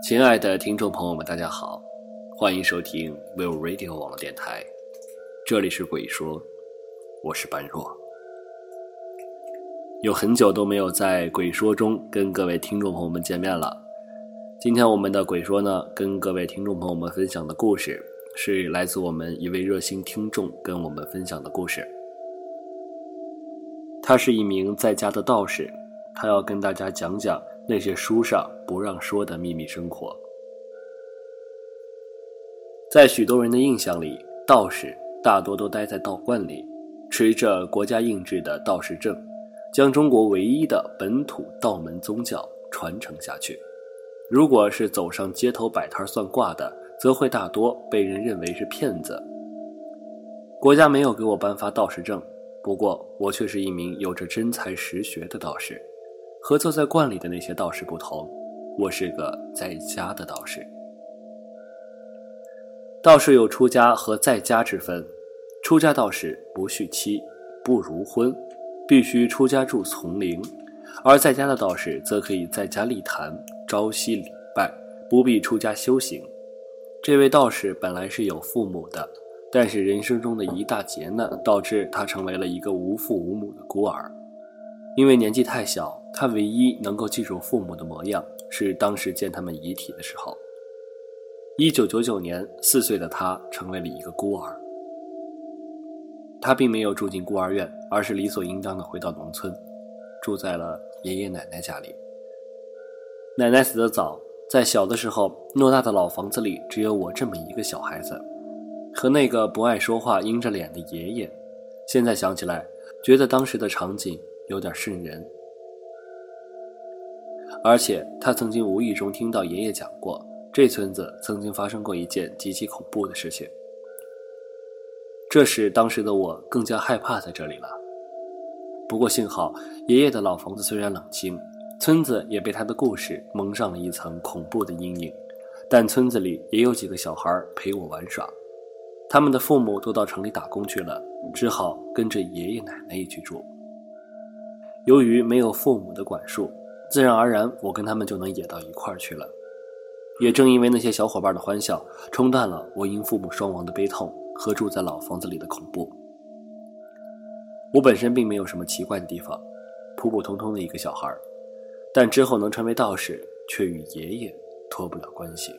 亲爱的听众朋友们，大家好，欢迎收听 Will Radio 网络电台，这里是鬼说，我是般若。有很久都没有在鬼说中跟各位听众朋友们见面了。今天我们的鬼说呢，跟各位听众朋友们分享的故事是来自我们一位热心听众跟我们分享的故事。他是一名在家的道士，他要跟大家讲讲那些书上不让说的秘密生活。在许多人的印象里，道士大多都待在道观里，持着国家印制的道士证。将中国唯一的本土道门宗教传承下去。如果是走上街头摆摊算卦的，则会大多被人认为是骗子。国家没有给我颁发道士证，不过我却是一名有着真才实学的道士。和坐在观里的那些道士不同，我是个在家的道士。道士有出家和在家之分，出家道士不续妻，不如婚。必须出家住丛林，而在家的道士则可以在家立坛、朝夕礼拜，不必出家修行。这位道士本来是有父母的，但是人生中的一大劫难导致他成为了一个无父无母的孤儿。因为年纪太小，他唯一能够记住父母的模样是当时见他们遗体的时候。一九九九年，四岁的他成为了一个孤儿。他并没有住进孤儿院，而是理所应当的回到农村，住在了爷爷奶奶家里。奶奶死得早，在小的时候，偌大的老房子里只有我这么一个小孩子，和那个不爱说话、阴着脸的爷爷。现在想起来，觉得当时的场景有点瘆人。而且他曾经无意中听到爷爷讲过，这村子曾经发生过一件极其恐怖的事情。这使当时的我更加害怕在这里了。不过幸好，爷爷的老房子虽然冷清，村子也被他的故事蒙上了一层恐怖的阴影。但村子里也有几个小孩陪我玩耍，他们的父母都到城里打工去了，只好跟着爷爷奶奶一起住。由于没有父母的管束，自然而然我跟他们就能野到一块儿去了。也正因为那些小伙伴的欢笑，冲淡了我因父母双亡的悲痛。和住在老房子里的恐怖。我本身并没有什么奇怪的地方，普普通通的一个小孩儿但之后能成为道士，却与爷爷脱不了关系。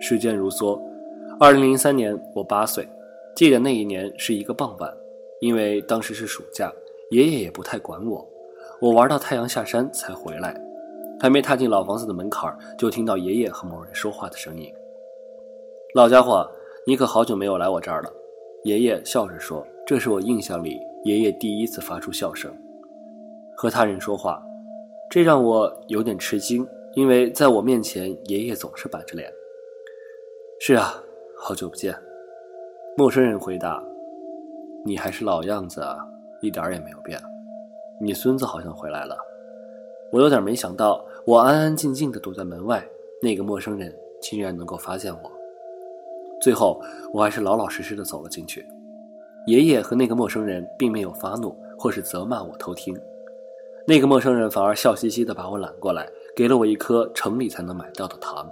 时间如梭，二零零三年我八岁，记得那一年是一个傍晚，因为当时是暑假，爷爷也不太管我，我玩到太阳下山才回来，还没踏进老房子的门槛就听到爷爷和某人说话的声音。老家伙。你可好久没有来我这儿了，爷爷笑着说：“这是我印象里爷爷第一次发出笑声，和他人说话，这让我有点吃惊，因为在我面前，爷爷总是板着脸。”“是啊，好久不见。”陌生人回答。“你还是老样子啊，一点儿也没有变。你孙子好像回来了。”我有点没想到，我安安静静的躲在门外，那个陌生人竟然能够发现我。最后，我还是老老实实的走了进去。爷爷和那个陌生人并没有发怒，或是责骂我偷听。那个陌生人反而笑嘻嘻的把我揽过来，给了我一颗城里才能买到的糖。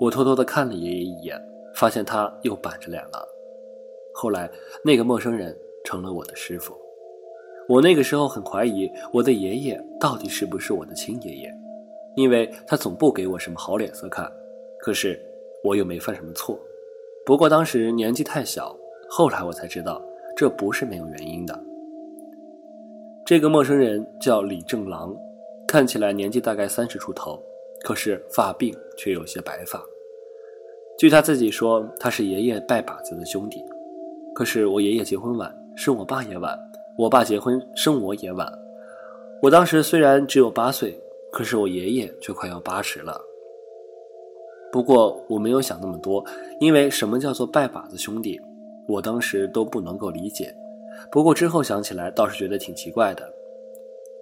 我偷偷的看了爷爷一眼，发现他又板着脸了。后来，那个陌生人成了我的师傅。我那个时候很怀疑我的爷爷到底是不是我的亲爷爷，因为他总不给我什么好脸色看。可是。我又没犯什么错，不过当时年纪太小，后来我才知道这不是没有原因的。这个陌生人叫李正郎，看起来年纪大概三十出头，可是发鬓却有些白发。据他自己说，他是爷爷拜把子的兄弟。可是我爷爷结婚晚，生我爸也晚；我爸结婚生我也晚。我当时虽然只有八岁，可是我爷爷却快要八十了。不过我没有想那么多，因为什么叫做拜把子兄弟，我当时都不能够理解。不过之后想起来，倒是觉得挺奇怪的。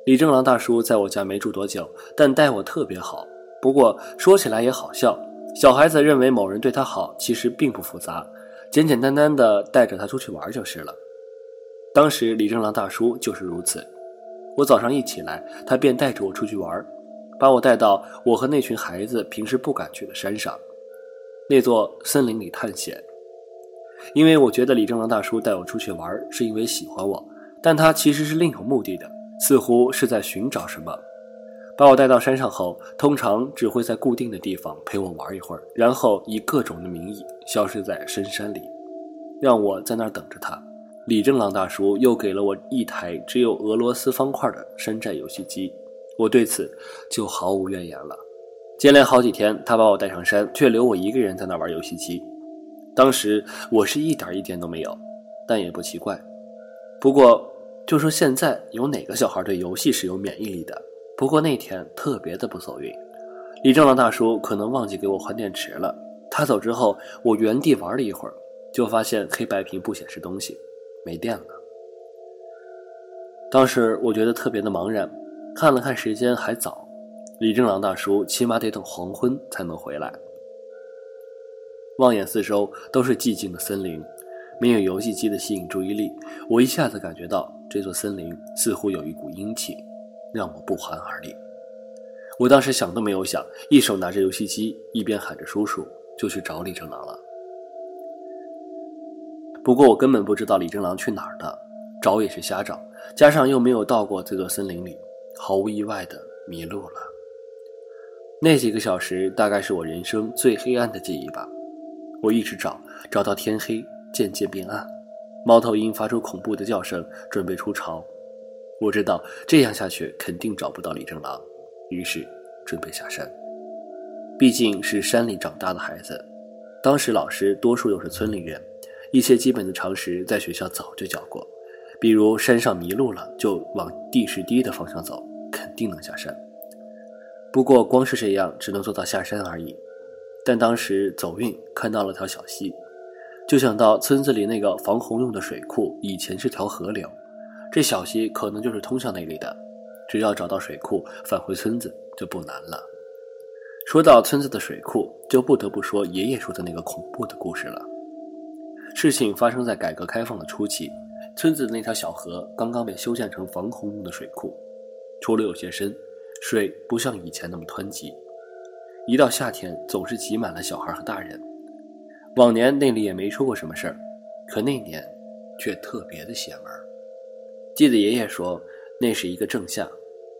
李正郎大叔在我家没住多久，但待我特别好。不过说起来也好笑，小孩子认为某人对他好，其实并不复杂，简简单单的带着他出去玩就是了。当时李正郎大叔就是如此。我早上一起来，他便带着我出去玩，把我带到我和那群孩子平时不敢去的山上，那座森林里探险。因为我觉得李正郎大叔带我出去玩是因为喜欢我，但他其实是另有目的的，似乎是在寻找什么。把我带到山上后，通常只会在固定的地方陪我玩一会儿，然后以各种的名义消失在深山里，让我在那儿等着他。李正朗大叔又给了我一台只有俄罗斯方块的山寨游戏机，我对此就毫无怨言了。接连好几天，他把我带上山，却留我一个人在那玩游戏机。当时我是一点意见都没有，但也不奇怪。不过，就说现在有哪个小孩对游戏是有免疫力的？不过那天特别的不走运，李正朗大叔可能忘记给我换电池了。他走之后，我原地玩了一会儿，就发现黑白屏不显示东西，没电了。当时我觉得特别的茫然，看了看时间还早，李正郎大叔起码得等黄昏才能回来。望眼四周都是寂静的森林，没有游戏机的吸引注意力。我一下子感觉到这座森林似乎有一股阴气，让我不寒而栗。我当时想都没有想，一手拿着游戏机，一边喊着“叔叔”，就去找李正郎了。不过我根本不知道李正郎去哪儿了，找也是瞎找，加上又没有到过这座森林里，毫无意外的迷路了。那几个小时大概是我人生最黑暗的记忆吧。我一直找，找到天黑，渐渐变暗。猫头鹰发出恐怖的叫声，准备出巢。我知道这样下去肯定找不到李正郎，于是准备下山。毕竟是山里长大的孩子，当时老师多数又是村里人，一些基本的常识在学校早就教过，比如山上迷路了就往地势低的方向走，肯定能下山。不过光是这样，只能做到下山而已。但当时走运看到了条小溪，就想到村子里那个防洪用的水库以前是条河流，这小溪可能就是通向那里的。只要找到水库，返回村子就不难了。说到村子的水库，就不得不说爷爷说的那个恐怖的故事了。事情发生在改革开放的初期，村子的那条小河刚刚被修建成防洪用的水库，除了有些深，水不像以前那么湍急。一到夏天，总是挤满了小孩和大人。往年那里也没出过什么事儿，可那年却特别的邪门。记得爷爷说，那是一个正夏，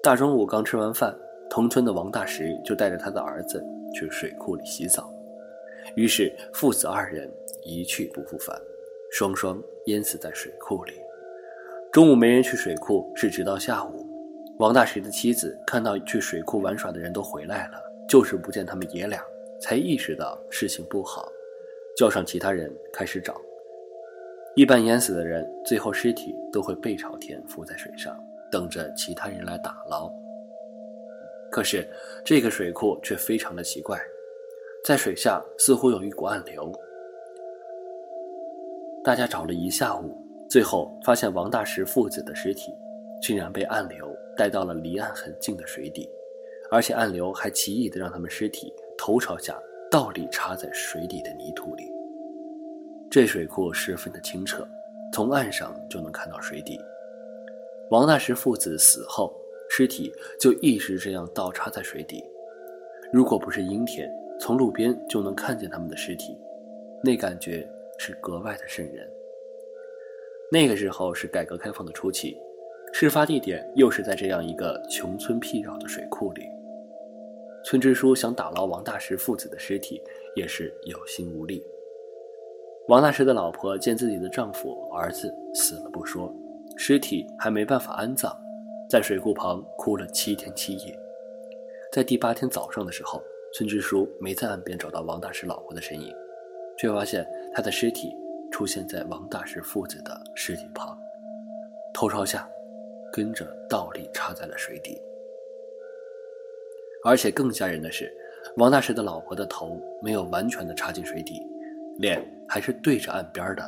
大中午刚吃完饭，同村的王大石就带着他的儿子去水库里洗澡，于是父子二人一去不复返，双双淹死在水库里。中午没人去水库，是直到下午，王大石的妻子看到去水库玩耍的人都回来了。就是不见他们爷俩，才意识到事情不好，叫上其他人开始找。一般淹死的人，最后尸体都会背朝天浮在水上，等着其他人来打捞。可是这个水库却非常的奇怪，在水下似乎有一股暗流。大家找了一下午，最后发现王大石父子的尸体，竟然被暗流带到了离岸很近的水底。而且暗流还奇异的让他们尸体头朝下倒立插在水底的泥土里。这水库十分的清澈，从岸上就能看到水底。王大石父子死后，尸体就一直这样倒插在水底。如果不是阴天，从路边就能看见他们的尸体，那感觉是格外的瘆人。那个时候是改革开放的初期，事发地点又是在这样一个穷村僻壤的水库里。村支书想打捞王大石父子的尸体，也是有心无力。王大石的老婆见自己的丈夫、儿子死了不说，尸体还没办法安葬，在水库旁哭了七天七夜。在第八天早上的时候，村支书没在岸边找到王大石老婆的身影，却发现他的尸体出现在王大石父子的尸体旁，头朝下，跟着倒立插在了水底。而且更吓人的是，王大石的老婆的头没有完全的插进水底，脸还是对着岸边的。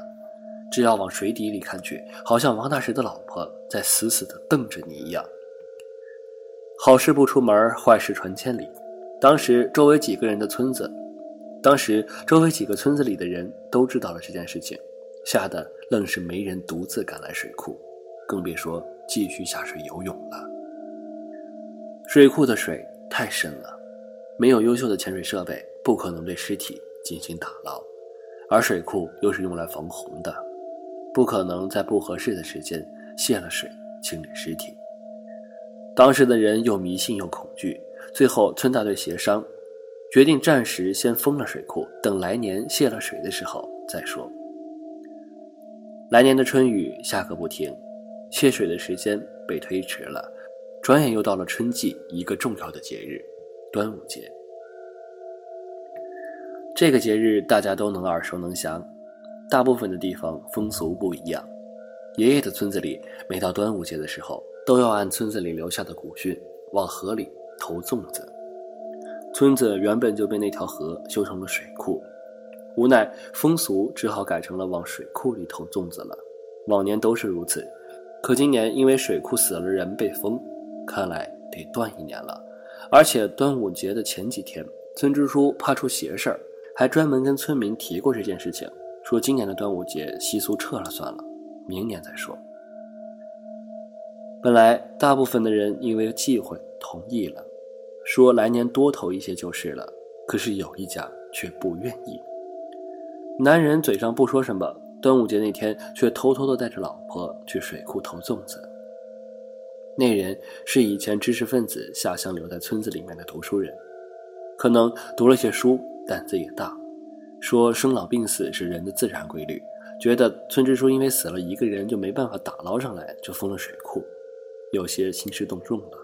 只要往水底里看去，好像王大石的老婆在死死的瞪着你一样。好事不出门，坏事传千里。当时周围几个人的村子，当时周围几个村子里的人都知道了这件事情，吓得愣是没人独自赶来水库，更别说继续下水游泳了。水库的水。太深了，没有优秀的潜水设备，不可能对尸体进行打捞，而水库又是用来防洪的，不可能在不合适的时间泄了水清理尸体。当时的人又迷信又恐惧，最后村大队协商，决定暂时先封了水库，等来年泄了水的时候再说。来年的春雨下个不停，泄水的时间被推迟了，转眼又到了春季一个重要的节日——端午节。这个节日大家都能耳熟能详，大部分的地方风俗不一样。爷爷的村子里，每到端午节的时候。都要按村子里留下的古训往河里投粽子。村子原本就被那条河修成了水库，无奈风俗只好改成了往水库里投粽子了。往年都是如此，可今年因为水库死了人被封，看来得断一年了。而且端午节的前几天，村支书怕出邪事儿，还专门跟村民提过这件事情，说今年的端午节习俗撤了算了，明年再说。本来大部分的人因为忌讳同意了，说来年多投一些就是了。可是有一家却不愿意。男人嘴上不说什么，端午节那天却偷偷的带着老婆去水库投粽子。那人是以前知识分子下乡留在村子里面的读书人，可能读了些书，胆子也大，说生老病死是人的自然规律，觉得村支书因为死了一个人就没办法打捞上来，就封了水库。有些兴师动众了，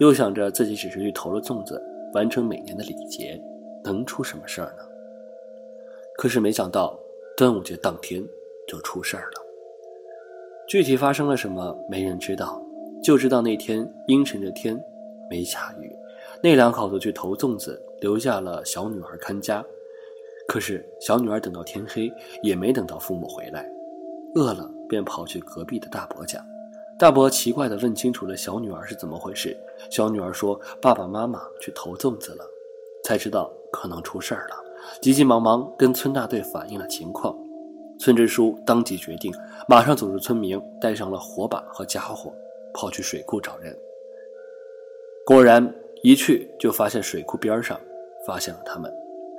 又想着自己只是去投了粽子，完成每年的礼节，能出什么事儿呢？可是没想到，端午节当天就出事儿了。具体发生了什么，没人知道，就知道那天阴沉着天，没下雨。那两口子去投粽子，留下了小女儿看家。可是小女儿等到天黑，也没等到父母回来，饿了便跑去隔壁的大伯家。大伯奇怪地问清楚了小女儿是怎么回事。小女儿说：“爸爸妈妈去投粽子了。”才知道可能出事儿了，急急忙忙跟村大队反映了情况。村支书当即决定，马上组织村民带上了火把和家伙，跑去水库找人。果然，一去就发现水库边上发现了他们。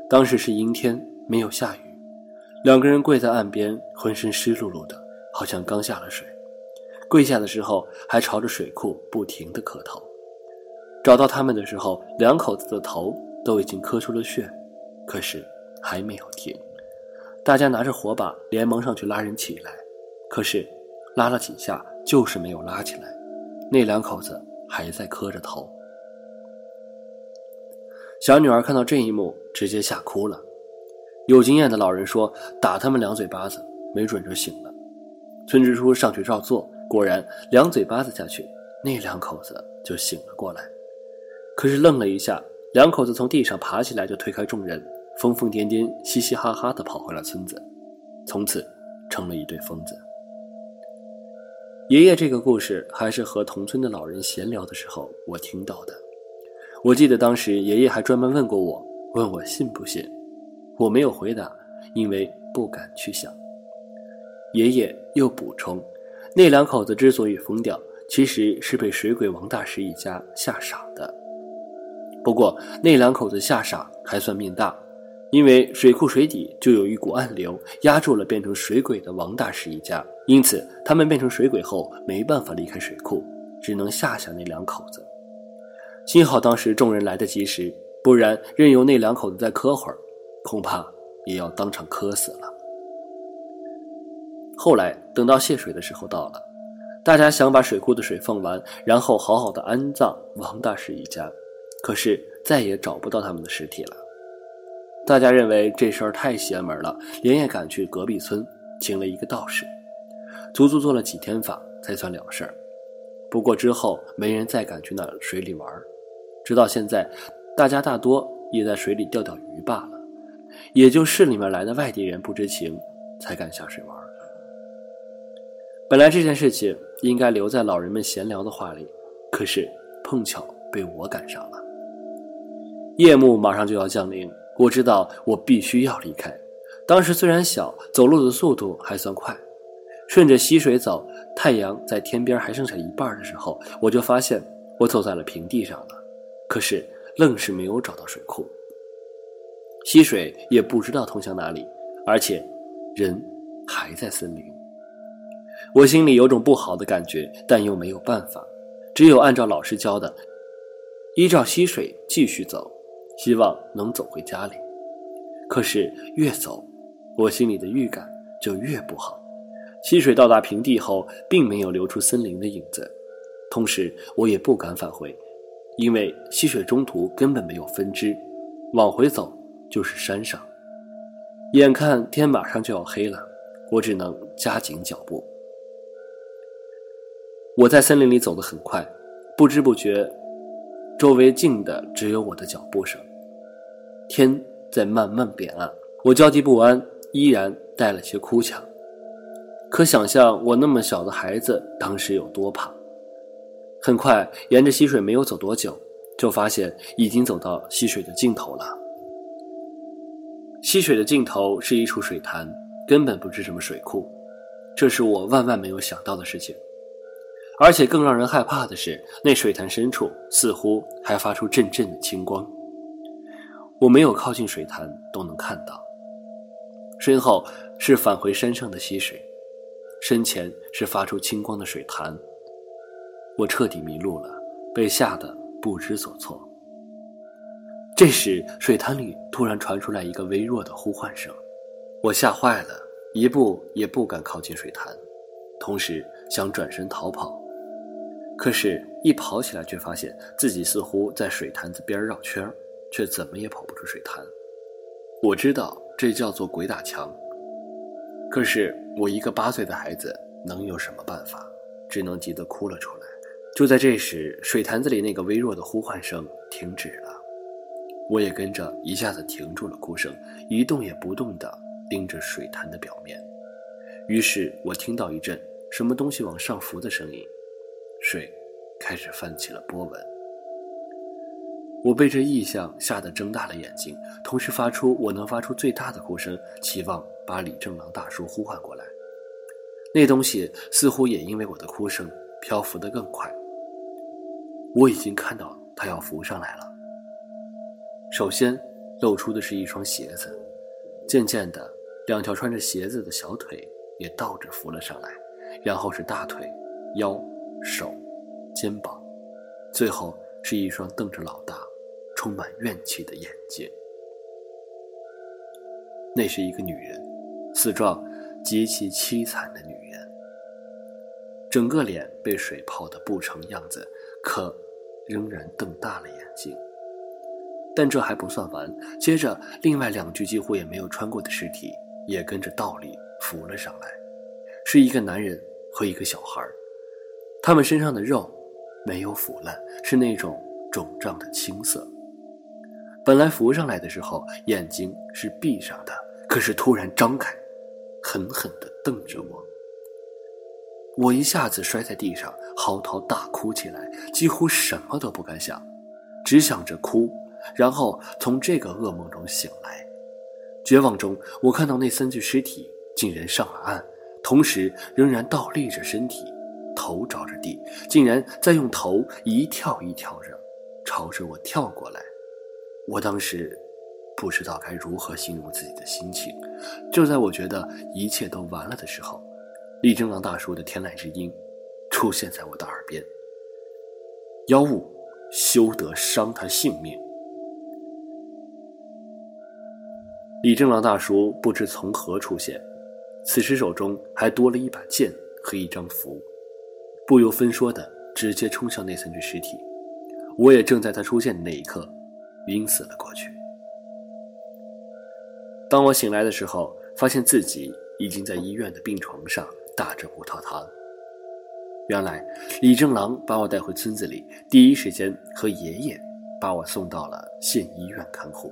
当时是阴天，没有下雨，两个人跪在岸边，浑身湿漉漉的，好像刚下了水。跪下的时候还朝着水库不停地磕头。找到他们的时候，两口子的头都已经磕出了血，可是还没有停。大家拿着火把连忙上去拉人起来，可是拉了几下就是没有拉起来。那两口子还在磕着头。小女儿看到这一幕，直接吓哭了。有经验的老人说：“打他们两嘴巴子，没准就醒了。”村支书上去照做。果然，两嘴巴子下去，那两口子就醒了过来。可是愣了一下，两口子从地上爬起来，就推开众人，疯疯癫癫、嘻嘻哈哈地跑回了村子，从此成了一对疯子。爷爷这个故事还是和同村的老人闲聊的时候我听到的。我记得当时爷爷还专门问过我，问我信不信。我没有回答，因为不敢去想。爷爷又补充。那两口子之所以疯掉，其实是被水鬼王大师一家吓傻的。不过那两口子吓傻还算命大，因为水库水底就有一股暗流压住了变成水鬼的王大师一家，因此他们变成水鬼后没办法离开水库，只能吓吓那两口子。幸好当时众人来得及时，不然任由那两口子再磕会儿，恐怕也要当场磕死了。后来等到泄水的时候到了，大家想把水库的水放完，然后好好的安葬王大师一家，可是再也找不到他们的尸体了。大家认为这事儿太邪门了，连夜赶去隔壁村请了一个道士，足足做了几天法才算了事儿。不过之后没人再敢去那水里玩，直到现在，大家大多也在水里钓钓鱼罢了，也就市里面来的外地人不知情，才敢下水玩。本来这件事情应该留在老人们闲聊的话里，可是碰巧被我赶上了。夜幕马上就要降临，我知道我必须要离开。当时虽然小，走路的速度还算快，顺着溪水走，太阳在天边还剩下一半的时候，我就发现我走在了平地上了。可是愣是没有找到水库。溪水也不知道通向哪里，而且人还在森林。我心里有种不好的感觉，但又没有办法，只有按照老师教的，依照溪水继续走，希望能走回家里。可是越走，我心里的预感就越不好。溪水到达平地后，并没有流出森林的影子，同时我也不敢返回，因为溪水中途根本没有分支，往回走就是山上。眼看天马上就要黑了，我只能加紧脚步。我在森林里走得很快，不知不觉，周围静的只有我的脚步声。天在慢慢变暗，我焦急不安，依然带了些哭腔。可想象我那么小的孩子当时有多怕。很快，沿着溪水没有走多久，就发现已经走到溪水的尽头了。溪水的尽头是一处水潭，根本不是什么水库，这是我万万没有想到的事情。而且更让人害怕的是，那水潭深处似乎还发出阵阵的青光。我没有靠近水潭，都能看到。身后是返回山上的溪水，身前是发出青光的水潭。我彻底迷路了，被吓得不知所措。这时，水潭里突然传出来一个微弱的呼唤声，我吓坏了，一步也不敢靠近水潭，同时想转身逃跑。可是，一跑起来，却发现自己似乎在水潭子边绕圈却怎么也跑不出水潭。我知道这叫做鬼打墙，可是我一个八岁的孩子能有什么办法？只能急得哭了出来。就在这时，水潭子里那个微弱的呼唤声停止了，我也跟着一下子停住了哭声，一动也不动地盯着水潭的表面。于是我听到一阵什么东西往上浮的声音。水开始泛起了波纹，我被这异象吓得睁大了眼睛，同时发出我能发出最大的哭声，期望把李正郎大叔呼唤过来。那东西似乎也因为我的哭声漂浮得更快。我已经看到他要浮上来了。首先露出的是一双鞋子，渐渐的，两条穿着鞋子的小腿也倒着浮了上来，然后是大腿、腰。手、肩膀，最后是一双瞪着老大、充满怨气的眼睛。那是一个女人，死状极其凄惨的女人，整个脸被水泡得不成样子，可仍然瞪大了眼睛。但这还不算完，接着另外两具几乎也没有穿过的尸体也跟着倒立浮了上来，是一个男人和一个小孩儿。他们身上的肉没有腐烂，是那种肿胀的青色。本来浮上来的时候眼睛是闭上的，可是突然张开，狠狠地瞪着我。我一下子摔在地上，嚎啕大哭起来，几乎什么都不敢想，只想着哭，然后从这个噩梦中醒来。绝望中，我看到那三具尸体竟然上了岸，同时仍然倒立着身体。头着着地，竟然在用头一跳一跳着，朝着我跳过来。我当时不知道该如何形容自己的心情。就在我觉得一切都完了的时候，李正郎大叔的天籁之音出现在我的耳边：“妖物，休得伤他性命。”李正郎大叔不知从何出现，此时手中还多了一把剑和一张符。不由分说的直接冲向那三具尸体，我也正在他出现的那一刻，晕死了过去。当我醒来的时候，发现自己已经在医院的病床上打着葡萄糖。原来李正郎把我带回村子里，第一时间和爷爷把我送到了县医院看护。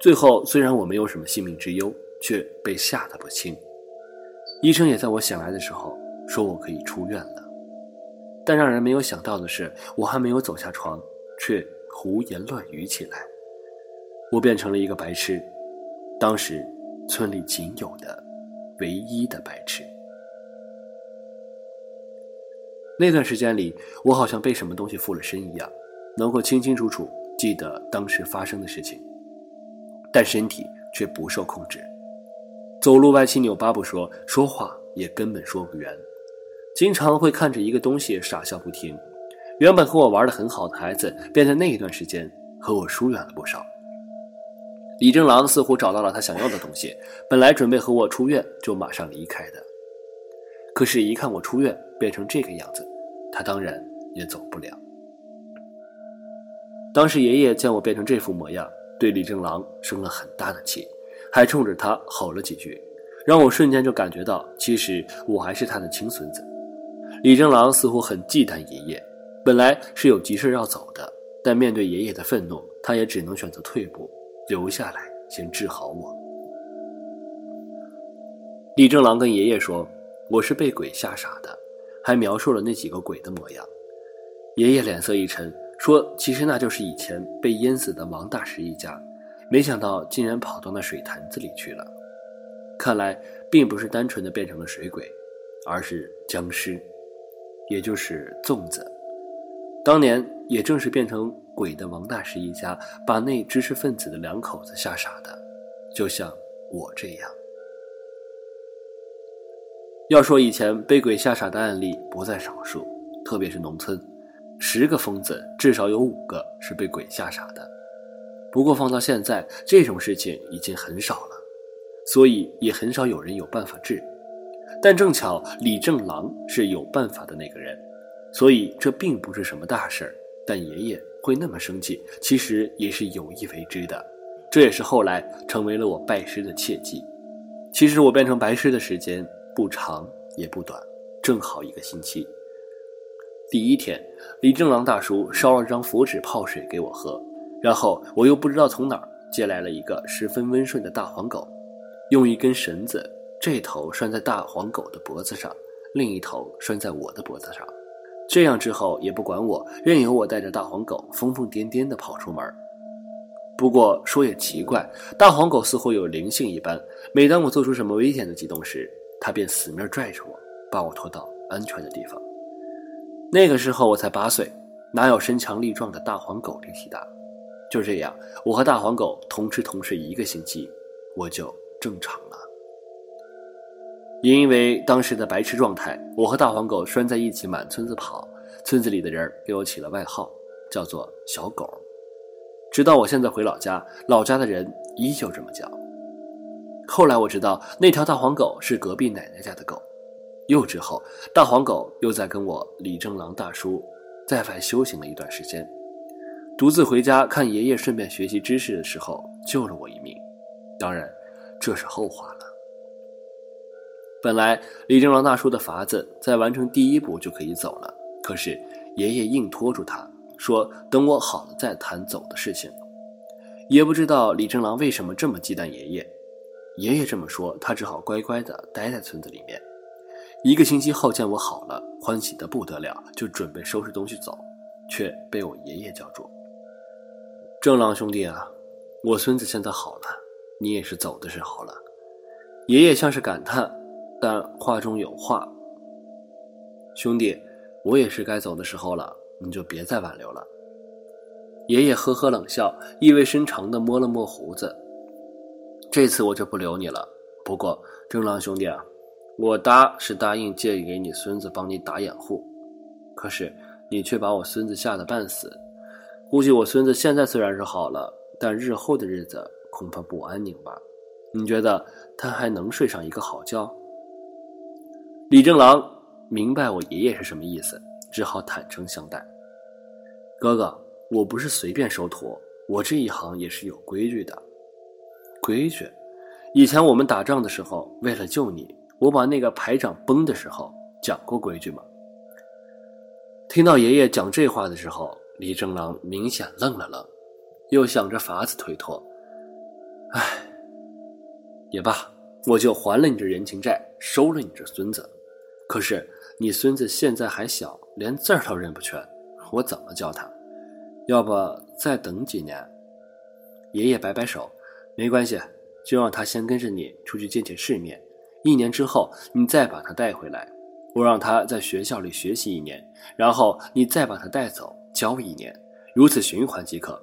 最后虽然我没有什么性命之忧，却被吓得不轻。医生也在我醒来的时候说我可以出院了。但让人没有想到的是，我还没有走下床，却胡言乱语起来。我变成了一个白痴，当时村里仅有的唯一的白痴。那段时间里，我好像被什么东西附了身一样，能够清清楚楚记得当时发生的事情，但身体却不受控制，走路歪七扭八不说，说话也根本说不圆，经常会看着一个东西傻笑不停。原本和我玩的很好的孩子，便在那一段时间和我疏远了不少。李正郎似乎找到了他想要的东西，本来准备和我出院就马上离开的，可是，一看我出院变成这个样子，他当然也走不了。当时爷爷见我变成这副模样，对李正郎生了很大的气，还冲着他吼了几句，让我瞬间就感觉到，其实我还是他的亲孙子。李正郎似乎很忌惮爷爷，本来是有急事要走的，但面对爷爷的愤怒，他也只能选择退步，留下来先治好我。李正郎跟爷爷说：“我是被鬼吓傻的。”还描述了那几个鬼的模样。爷爷脸色一沉。说：“其实那就是以前被淹死的王大石一家，没想到竟然跑到那水潭子里去了。看来并不是单纯的变成了水鬼，而是僵尸，也就是粽子。当年也正是变成鬼的王大师一家，把那知识分子的两口子吓傻的，就像我这样。要说以前被鬼吓傻的案例不在少数，特别是农村。”十个疯子，至少有五个是被鬼吓傻的。不过放到现在，这种事情已经很少了，所以也很少有人有办法治。但正巧李正郎是有办法的那个人，所以这并不是什么大事儿。但爷爷会那么生气，其实也是有意为之的。这也是后来成为了我拜师的契机。其实我变成白狮的时间不长也不短，正好一个星期。第一天，李正郎大叔烧了张符纸泡水给我喝，然后我又不知道从哪儿借来了一个十分温顺的大黄狗，用一根绳子，这头拴在大黄狗的脖子上，另一头拴在我的脖子上，这样之后也不管我，任由我带着大黄狗疯疯癫癫地跑出门。不过说也奇怪，大黄狗似乎有灵性一般，每当我做出什么危险的举动时，它便死命拽着我，把我拖到安全的地方。那个时候我才八岁，哪有身强力壮的大黄狗力气大？就这样，我和大黄狗同吃同睡一个星期，我就正常了。也因为当时的白痴状态，我和大黄狗拴在一起满村子跑，村子里的人给我起了外号，叫做“小狗”。直到我现在回老家，老家的人依旧这么叫。后来我知道，那条大黄狗是隔壁奶奶家的狗。又之后，大黄狗又在跟我李正郎大叔在外修行了一段时间，独自回家看爷爷，顺便学习知识的时候，救了我一命。当然，这是后话了。本来李正郎大叔的法子在完成第一步就可以走了，可是爷爷硬拖住他，说等我好了再谈走的事情。也不知道李正郎为什么这么忌惮爷爷，爷爷这么说，他只好乖乖的待在村子里面。一个星期后，见我好了，欢喜的不得了，就准备收拾东西走，却被我爷爷叫住：“正郎兄弟啊，我孙子现在好了，你也是走的时候了。”爷爷像是感叹，但话中有话：“兄弟，我也是该走的时候了，你就别再挽留了。”爷爷呵呵冷笑，意味深长的摸了摸胡子：“这次我就不留你了。不过，正郎兄弟啊。”我答是答应借给你孙子帮你打掩护，可是你却把我孙子吓得半死。估计我孙子现在虽然是好了，但日后的日子恐怕不安宁吧？你觉得他还能睡上一个好觉？李正郎明白我爷爷是什么意思，只好坦诚相待。哥哥，我不是随便收徒，我这一行也是有规矩的。规矩？以前我们打仗的时候，为了救你。我把那个排长崩的时候讲过规矩吗？听到爷爷讲这话的时候，李正郎明显愣了愣，又想着法子推脱。唉，也罢，我就还了你这人情债，收了你这孙子。可是你孙子现在还小，连字儿都认不全，我怎么教他？要不再等几年？爷爷摆摆手，没关系，就让他先跟着你出去见见世面。一年之后，你再把他带回来，我让他在学校里学习一年，然后你再把他带走教一年，如此循环即可。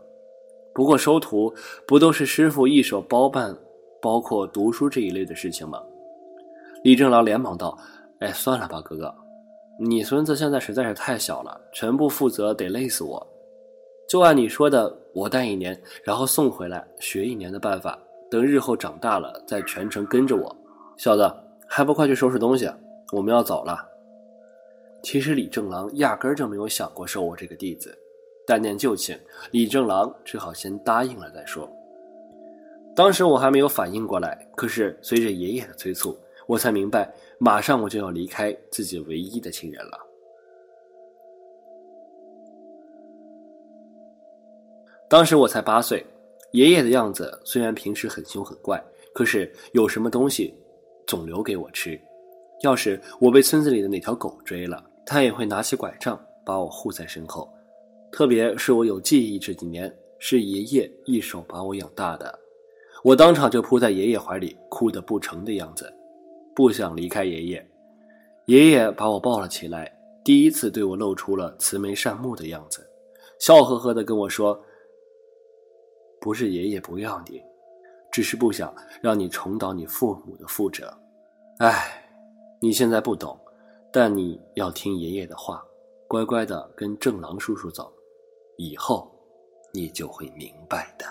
不过收徒不都是师傅一手包办，包括读书这一类的事情吗？李正郎连忙道：“哎，算了吧，哥哥，你孙子现在实在是太小了，全部负责得累死我。就按你说的，我带一年，然后送回来学一年的办法，等日后长大了再全程跟着我。小子，还不快去收拾东西，我们要走了。”其实李正郎压根儿就没有想过收我这个弟子。但念旧情，李正郎只好先答应了再说。当时我还没有反应过来，可是随着爷爷的催促，我才明白，马上我就要离开自己唯一的亲人了。当时我才八岁，爷爷的样子虽然平时很凶很怪，可是有什么东西总留给我吃。要是我被村子里的哪条狗追了，他也会拿起拐杖把我护在身后。特别是我有记忆这几年，是爷爷一手把我养大的，我当场就扑在爷爷怀里，哭得不成的样子，不想离开爷爷。爷爷把我抱了起来，第一次对我露出了慈眉善目的样子，笑呵呵地跟我说：“不是爷爷不要你，只是不想让你重蹈你父母的覆辙。哎，你现在不懂，但你要听爷爷的话，乖乖的跟正郎叔叔走。”以后，你就会明白的。